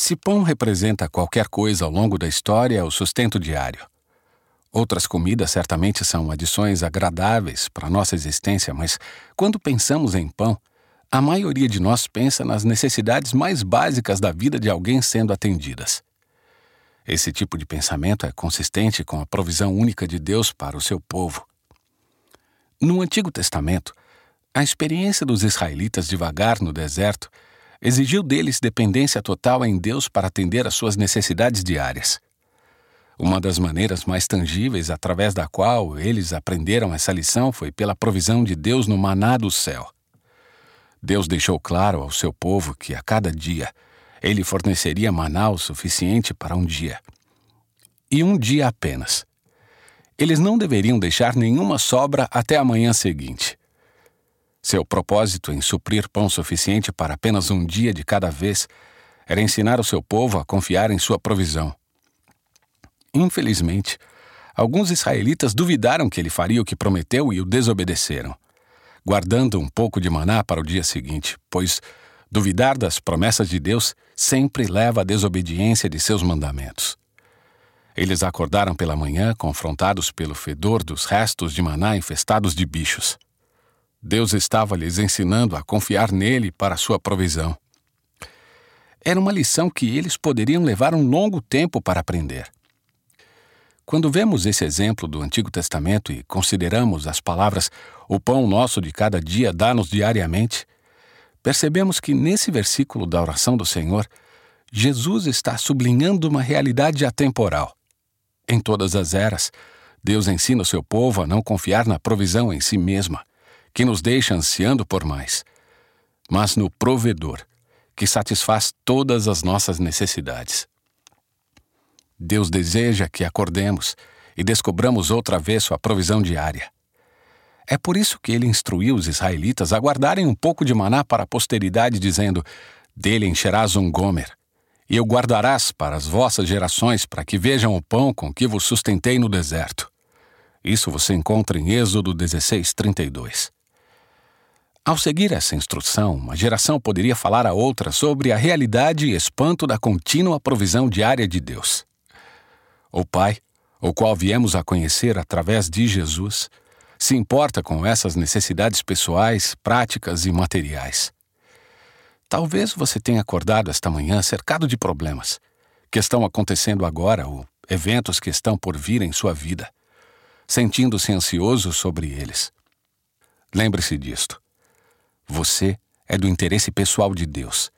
Se pão representa qualquer coisa ao longo da história, é o sustento diário. Outras comidas certamente são adições agradáveis para nossa existência, mas quando pensamos em pão, a maioria de nós pensa nas necessidades mais básicas da vida de alguém sendo atendidas. Esse tipo de pensamento é consistente com a provisão única de Deus para o seu povo. No Antigo Testamento, a experiência dos israelitas de vagar no deserto exigiu deles dependência total em Deus para atender às suas necessidades diárias. Uma das maneiras mais tangíveis através da qual eles aprenderam essa lição foi pela provisão de Deus no maná do céu. Deus deixou claro ao seu povo que a cada dia ele forneceria maná o suficiente para um dia. E um dia apenas. Eles não deveriam deixar nenhuma sobra até a manhã seguinte. Seu propósito em suprir pão suficiente para apenas um dia de cada vez era ensinar o seu povo a confiar em sua provisão. Infelizmente, alguns israelitas duvidaram que ele faria o que prometeu e o desobedeceram, guardando um pouco de maná para o dia seguinte, pois duvidar das promessas de Deus sempre leva à desobediência de seus mandamentos. Eles acordaram pela manhã confrontados pelo fedor dos restos de maná infestados de bichos. Deus estava lhes ensinando a confiar nele para sua provisão. Era uma lição que eles poderiam levar um longo tempo para aprender. Quando vemos esse exemplo do Antigo Testamento e consideramos as palavras o pão nosso de cada dia dá-nos diariamente, percebemos que nesse versículo da oração do Senhor, Jesus está sublinhando uma realidade atemporal. Em todas as eras, Deus ensina o seu povo a não confiar na provisão em si mesma, que nos deixa ansiando por mais, mas no provedor, que satisfaz todas as nossas necessidades. Deus deseja que acordemos e descobramos outra vez sua provisão diária. É por isso que ele instruiu os israelitas a guardarem um pouco de maná para a posteridade, dizendo: Dele encherás um gomer, e o guardarás para as vossas gerações, para que vejam o pão com que vos sustentei no deserto. Isso você encontra em Êxodo 16, 32. Ao seguir essa instrução, uma geração poderia falar a outra sobre a realidade e espanto da contínua provisão diária de Deus. O Pai, o qual viemos a conhecer através de Jesus, se importa com essas necessidades pessoais, práticas e materiais. Talvez você tenha acordado esta manhã cercado de problemas que estão acontecendo agora ou eventos que estão por vir em sua vida, sentindo-se ansioso sobre eles. Lembre-se disto. Você é do interesse pessoal de Deus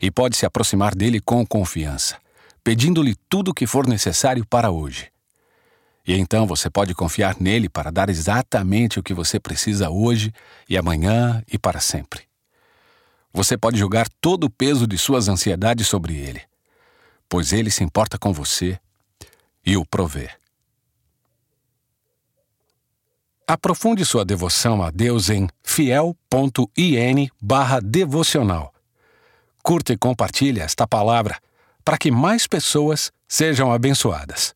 e pode se aproximar dele com confiança, pedindo-lhe tudo o que for necessário para hoje. E então você pode confiar nele para dar exatamente o que você precisa hoje e amanhã e para sempre. Você pode jogar todo o peso de suas ansiedades sobre ele, pois ele se importa com você e o provê. Aprofunde sua devoção a Deus em fiel.in/devocional. Curta e compartilhe esta palavra para que mais pessoas sejam abençoadas.